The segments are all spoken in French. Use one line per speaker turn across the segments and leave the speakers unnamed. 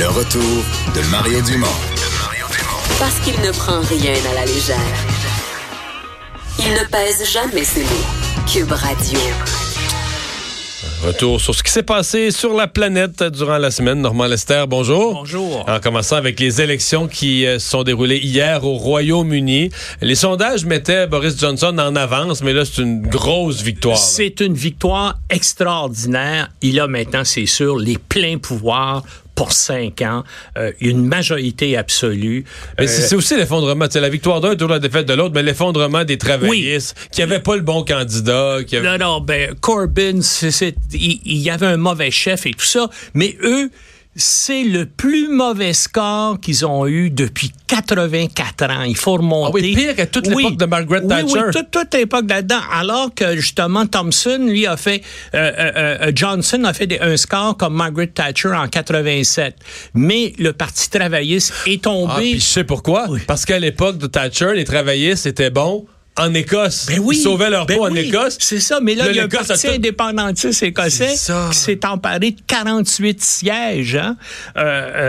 Le retour de Mario Dumont.
Parce qu'il ne prend rien à la légère. Il ne pèse jamais ses mots. Cube Radio.
Retour sur ce qui s'est passé sur la planète durant la semaine. Normand Lester, bonjour.
Bonjour.
En commençant avec les élections qui euh, se sont déroulées hier au Royaume-Uni. Les sondages mettaient Boris Johnson en avance, mais là, c'est une grosse victoire.
C'est une victoire extraordinaire. Il a maintenant, c'est sûr, les pleins pouvoirs pour cinq ans, euh, une majorité absolue.
Mais
Euh,
c'est aussi l'effondrement. C'est la victoire d'un, toujours la défaite de l'autre, mais l'effondrement des travaillistes qui n'avaient pas le bon candidat. Qui
Non, non, ben, Corbyn, il y avait un mauvais chef et tout ça, mais eux, c'est le plus mauvais score qu'ils ont eu depuis 84 ans. Il faut remonter.
Ah oui, pire qu'à toute l'époque de Margaret
Oui,
Thatcher.
Oui, toute, toute l'époque là-dedans. Alors que, justement, Thompson, lui, a fait... euh, euh, euh, Johnson a fait des- un score comme Margaret Thatcher en 87. Mais le Parti travailliste est tombé...
Ah, puis je sais pourquoi.
Oui.
Parce qu'à l'époque de Thatcher, les travaillistes étaient bons en Écosse.
Ben oui.
Ils sauvaient leur
Ben
peau en
oui,
Écosse.
C'est ça, mais là, il y a un parti
tout-
indépendantiste écossais qui s'est emparé de 48 sièges. hein. Euh,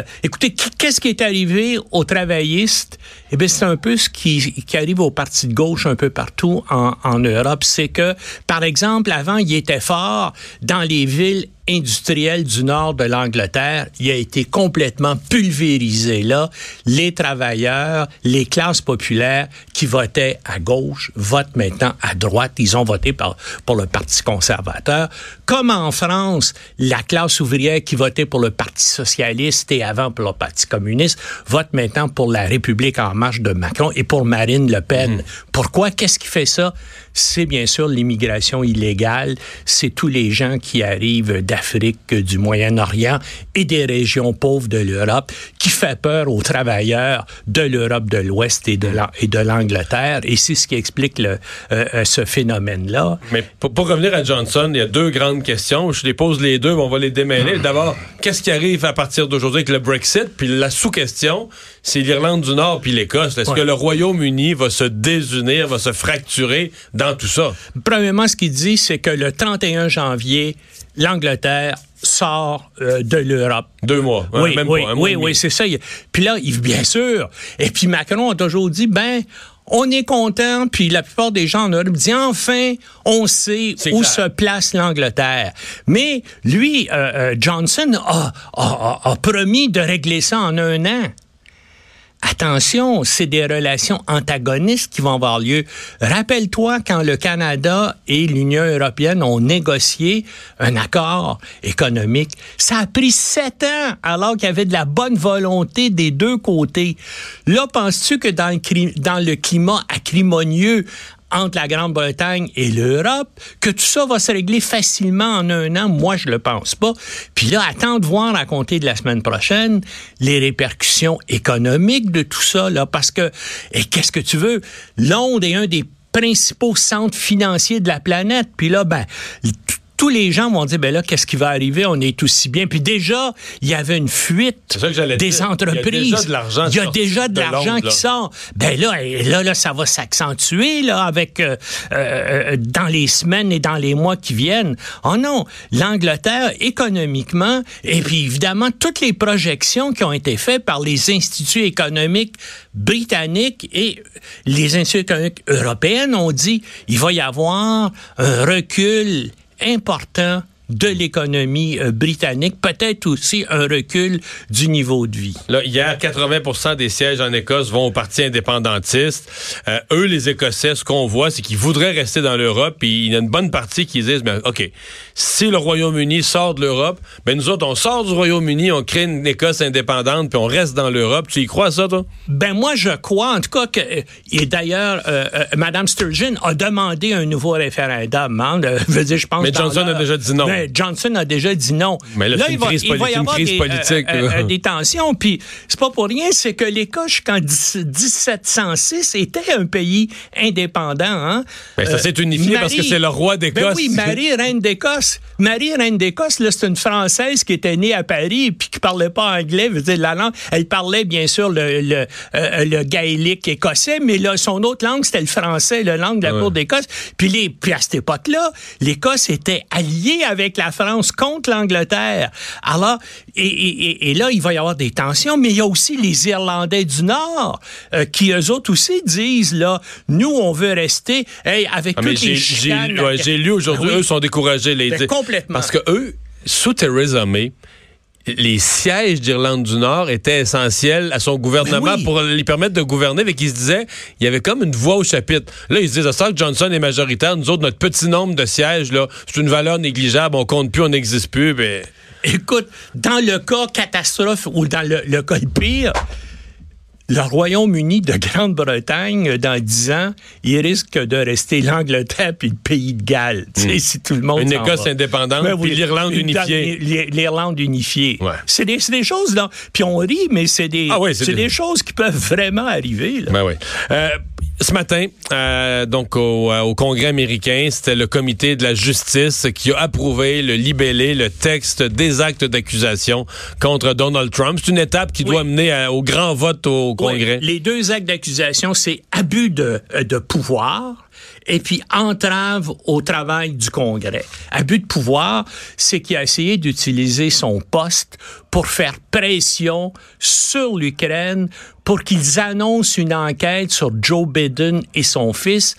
euh, écoutez, qu- qu'est-ce qui est arrivé aux travaillistes? Eh bien, c'est un peu ce qui, qui arrive aux partis de gauche un peu partout en, en Europe. C'est que, par exemple, avant, il était fort dans les villes industrielles du nord de l'Angleterre. Il a été complètement pulvérisé là. Les travailleurs, les classes populaires qui votaient à gauche votent maintenant à droite. Ils ont voté par- pour le Parti conservateur. Comme en France, la classe ouvrière qui votait pour le Parti socialiste et avant pour le Parti communiste vote maintenant pour la République en marche de Macron et pour Marine Le Pen. Pourquoi? Qu'est-ce qui fait ça? C'est bien sûr l'immigration illégale. C'est tous les gens qui arrivent d'Afrique, du Moyen-Orient et des régions pauvres de l'Europe qui fait peur aux travailleurs de l'Europe de l'Ouest et de la- et de l'Angleterre. Et c'est ce qui explique euh, euh, ce phénomène-là.
Mais pour, pour revenir à Johnson, il y a deux grandes questions. Je les pose les deux, on va les démêler. D'abord, qu'est-ce qui arrive à partir d'aujourd'hui avec le Brexit? Puis la sous-question, c'est l'Irlande du Nord puis l'Écosse. Est-ce
Ouais.
que le Royaume-Uni va se désunir, va se fracturer dans tout ça?
Premièrement, ce qu'il dit, c'est que le 31 janvier, l'Angleterre sort euh, de l'Europe.
Deux mois. hein,
oui,
même
oui,
pas,
oui, oui, c'est ça. Puis là, il, bien sûr. Et puis Macron a toujours dit, ben, on est content. Puis la plupart des gens en Europe disent, enfin, on sait où
clair.
se place l'Angleterre. Mais lui, euh, euh, Johnson, a, a- a- a promis de régler ça en un an. Attention, c'est des relations antagonistes qui vont avoir lieu. Rappelle-toi quand le Canada et l'Union européenne ont négocié un accord économique. Ça a pris sept ans alors qu'il y avait de la bonne volonté des deux côtés. Là, penses-tu que dans le, climat acrimonieux entre la Grande-Bretagne et l'Europe, que tout ça va se régler facilement en un an. Moi, je le pense pas. Puis là, attends de voir à compter de la semaine prochaine les répercussions économiques de tout ça, là, parce que, et qu'est-ce que tu veux? Londres est un des principaux centres financiers de la planète. Puis là, ben, tous les gens vont dire, ben là, qu'est-ce qui va arriver? On est aussi bien. Puis déjà, il y avait une fuite des
dire. Il y a
entreprises.
déjà de l'argent
Il y a déjà de l'argent
là.
qui sort. Ben là, et là, là, ça va s'accentuer là avec euh, euh, dans les semaines et dans les mois qui viennent. Oh non, l'Angleterre économiquement et puis évidemment toutes les projections qui ont été faites par les instituts économiques britanniques et les instituts économiques européens ont dit il va y avoir un recul important de l'économie euh, britannique, peut-être aussi un recul du niveau de vie.
Là, hier, 80% des sièges en Écosse vont au Parti indépendantiste. Euh, eux, les Écossais, ce qu'on voit, c'est qu'ils voudraient rester dans l'Europe. Puis il y a une bonne partie qui disent, ben, OK, si le Royaume-Uni sort de l'Europe, ben nous autres, on sort du Royaume-Uni, on crée une Écosse indépendante, puis on reste dans l'Europe. Tu y crois, ça, toi?
Ben moi, je crois, en tout cas, que euh, et d'ailleurs, euh, Madame Sturgeon a demandé un nouveau référendum. hein, je veux dire, je pense.
Mais Johnson a déjà dit non.
Ben, Johnson a déjà dit non.
Mais là, crise poli-
y avoir
crise
des,
politique,
euh,
là.
euh, des tensions. Puis c'est pas pour rien, c'est que l'Écosse, jusqu'en 10 1706, était un pays indépendant. Hein?
Ben, ça
Euh,
s'est unifié parce que c'est le roi d'Écosse.
Ben oui, Marie, reine d'Écosse. Marie, reine d'Écosse, c'est une Française qui était née à Paris puis qui parlait pas anglais. Veut dire, la langue, elle parlait bien sûr le, le, euh, le gaélique écossais, mais là, son autre langue, c'était le français, la langue de la
Ouais.
cour d'Écosse. Puis, les, puis à cette époque-là, l'Écosse était alliée avec la France contre l'Angleterre. Alors, et, et- et- et là, il va y avoir des tensions, mais il y a aussi les Irlandais du Nord euh, qui, eux autres aussi, disent, là, nous, on veut rester hey, avec
Ah,
toutes les
j'ai ouais, lu aujourd'hui,
Ah oui.
eux sont découragés. Les,
Ben, complètement.
Parce que eux, sous Theresa May, les sièges d'Irlande du Nord étaient essentiels à son gouvernement
Ben oui.
pour lui permettre de gouverner, mais qu'il se disait, il y avait comme une voix au chapitre. Là, ils se disent, ça que Johnson est majoritaire, nous autres, notre petit nombre de sièges, là, c'est une valeur négligeable, on compte plus, on n'existe plus, ben...
Écoute, dans le cas catastrophe ou dans le, le cas le pire, le Royaume-Uni de Grande-Bretagne, euh, dans 10 ans, il risque de rester l'Angleterre puis le pays de Galles. Tu sais, si tout le monde
Une Écosse
va.
indépendante, puis
oui.
l'Irlande unifiée.
l'I- L'Irlande unifiée.
Ouais.
C'est des, des choses, là. Puis on rit, mais c'est des,
Ah oui, des-
des choses qui peuvent vraiment arriver. Là.
Ben oui. Euh, ce matin, euh, donc au, euh, au Congrès américain, c'était le comité de la justice qui a approuvé le libellé, le texte des actes d'accusation contre Donald Trump. C'est une étape qui
Oui.
doit mener à- au grand vote au Congrès.
Oui, les deux actes d'accusation, c'est abus de, euh, de pouvoir et puis entrave au travail du Congrès. Abus de pouvoir, c'est qu'il a essayé d'utiliser son poste pour faire pression sur l'Ukraine pour qu'ils annoncent une enquête sur Joe Biden et son fils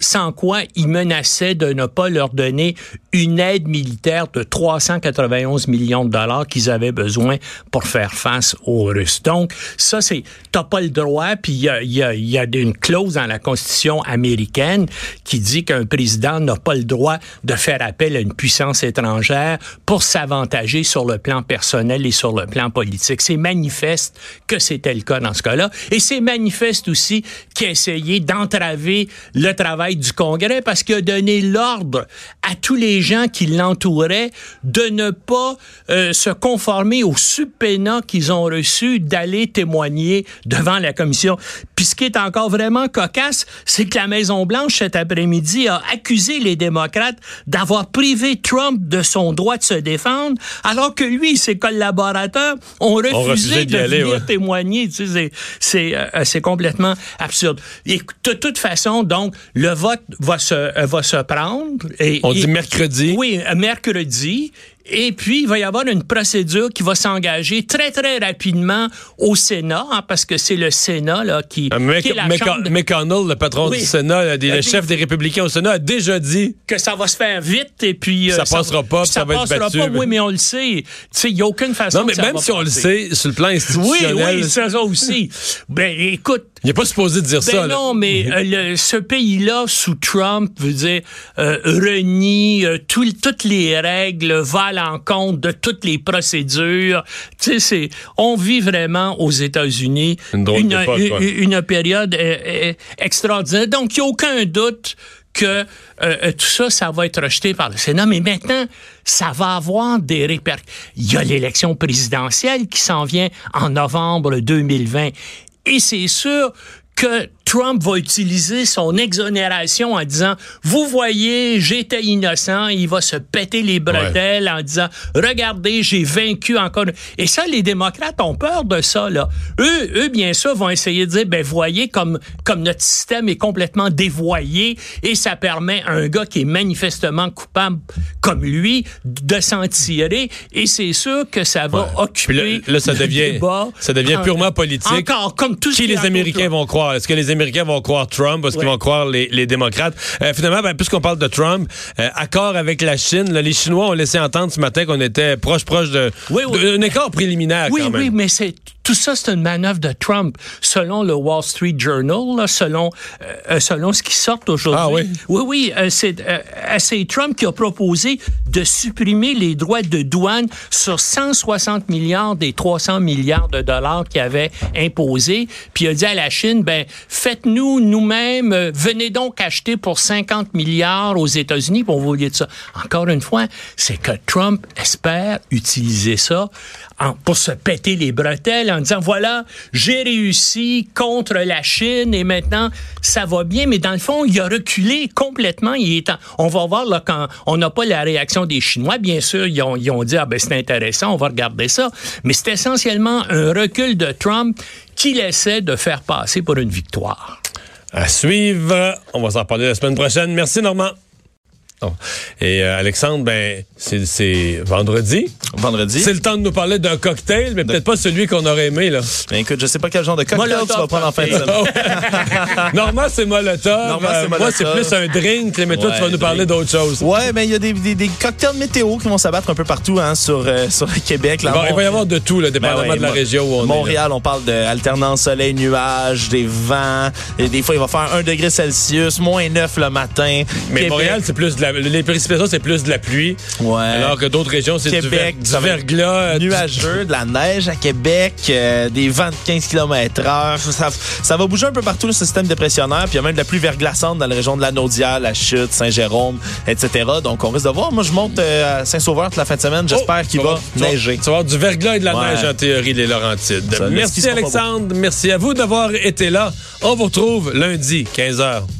sans quoi il menaçait de ne pas leur donner une aide militaire de 391 millions de dollars qu'ils avaient besoin pour faire face aux Russes. Donc, ça, c'est, t'as pas le droit, puis il y a, y, a, y a une clause dans la Constitution américaine qui dit qu'un président n'a pas le droit de faire appel à une puissance étrangère pour s'avantager sur le plan personnel et sur le plan politique. C'est manifeste que c'était le cas dans ce cas-là. Et c'est manifeste aussi qu'il a essayé d'entraver le travail du Congrès parce qu'il a donné l'ordre à tous les gens qui l'entouraient de ne pas euh, se conformer au subpoena qu'ils ont reçu d'aller témoigner devant la commission. Puis ce qui est encore vraiment cocasse, c'est que la Maison-Blanche cet après-midi a accusé les démocrates d'avoir privé Trump de son droit de se défendre, alors que lui et ses collaborateurs ont refusé, de
aller,
venir
ouais.
témoigner. Tu sais, c'est- c'est euh, c'est complètement absurde. Et de toute façon, donc, le vote va se, euh, va se prendre. Et,
On
et-
dit mercredi.
Oui, euh, mercredi. Et puis, il va y avoir une procédure qui va s'engager très, très rapidement au Sénat, hein, parce que c'est le Sénat là, qui,
Euh, Mc-
qui est la chambre de-
McConnell, le patron
Oui.
du Sénat, le, le
Euh,
chef des républicains au Sénat, a déjà dit
que ça va se faire vite et puis... euh,
Ça passera pas, puis ça va être
passera
battu.
pas, oui, mais on le sait. Tu sais, il n'y a aucune façon
Non, mais
que ça
même
va
si on le sait, sur le plan
Oui,
institutionnel,
oui, ça, ça aussi. ben, écoute,
il n'est pas supposé dire
Ben
ça. là.
Non, mais euh, le- ce pays-là, sous Trump, veut dire, euh, renie euh, tout- toutes les règles, va à l'encontre de toutes les procédures. Tu sais, c'est, on vit vraiment aux États-Unis
Une
période euh, euh, extraordinaire. Donc, il n'y a aucun doute que euh, tout ça, ça va être rejeté par le Sénat. Mais maintenant, ça va avoir des répercussions. Il y a l'élection présidentielle qui s'en vient en novembre 2020. Et c'est sûr que Trump va utiliser son exonération en disant vous voyez j'étais innocent il va se péter les bretelles en disant regardez j'ai vaincu encore. Et ça les démocrates ont peur de ça là. Eux eux bien sûr vont essayer de dire ben voyez comme comme notre système est complètement dévoyé et ça permet à un gars qui est manifestement coupable comme lui de s'en tirer. Et c'est sûr que ça va occuper
là, là, ça
le
devient,
débat
ça devient
en-
purement politique.
encore comme tout ce
qui les Américains vont croire? Est-ce que les Américains vont croire Trump? Est-ce qu'ils vont croire les, les démocrates? Euh, finalement, ben, puisqu'on parle de Trump, euh, accord avec la Chine, là, les Chinois ont laissé entendre ce matin qu'on était proche, proche de,
Oui, oui.
d'un écart préliminaire
Oui,
quand même.
oui, mais c'est tout ça, c'est une manœuvre de Trump, selon le Wall Street Journal, là, selon, euh, selon ce qui sort aujourd'hui.
Ah oui?
Oui, oui. euh, c'est euh, Trump qui a proposé de supprimer les droits de douane sur 160 milliards des 300 milliards de dollars qu'il avait imposés. Puis il a dit à la Chine, ben faites-nous nous-mêmes, euh, venez donc acheter pour 50 milliards aux États-Unis, puis on va oublier de ça. Encore une fois, c'est que Trump espère utiliser ça en- pour se péter les bretelles en disant, voilà, j'ai réussi contre la Chine et maintenant, ça va bien. Mais dans le fond, il a reculé complètement. Il est on va voir là, quand on n'a pas la réaction des Chinois. Bien sûr, ils ont, ils ont dit, ah ben c'est intéressant, on va regarder ça. Mais c'est essentiellement un recul de Trump qu'il essaie de faire passer pour une victoire.
À suivre. On va s'en reparler la semaine prochaine. Merci, Normand. Bon. Et euh, Alexandre, ben, c'est- vendredi.
Vendredi.
C'est le temps de nous parler d'un cocktail, mais peut-être pas celui qu'on aurait aimé, là.
Ben, écoute, je sais pas quel genre de cocktail
Molotov,
tu vas prendre en fin de semaine.
Normand, c'est Molotov.
C'est
Euh, Moi, c'est plus un drink, mais toi,
Ouais,
tu vas nous parler d'autre chose.
Ouais, ben il y a des, des, des cocktails météo qui vont s'abattre un peu partout hein, sur, euh, sur le Québec. Là,
Bon, il va y avoir de tout, là,
Ben
dépendamment
ouais,
de la région où on est.
Montréal, on parle d'alternance soleil-nuage, des vents. Et des fois, il va faire 1 degré Celsius, moins 9 le matin.
Mais
Québec-
Montréal, c'est plus de la, les précipitations, c'est plus de la pluie.
Ouais.
Alors que d'autres régions, c'est du, ver, du
va
verglas. euh,
nuageux, de la neige à Québec, euh, des vents de 15 km heure. Ça, ça va bouger un peu partout le système dépressionnaire. Puis il y a même de la pluie verglaçante dans la région de la Naudière, la Chute, Saint-Jérôme, etc. Donc on risque de voir. Moi, je monte euh, à Saint-Sauveur toute la fin de semaine. J'espère
Oh,
qu'il va
tu
neiger.
Tu vas avoir du verglas et de la
Ouais.
neige en théorie, les Laurentides.
Ça,
Merci Alexandre. Merci à vous d'avoir été là. On vous retrouve lundi, 15h.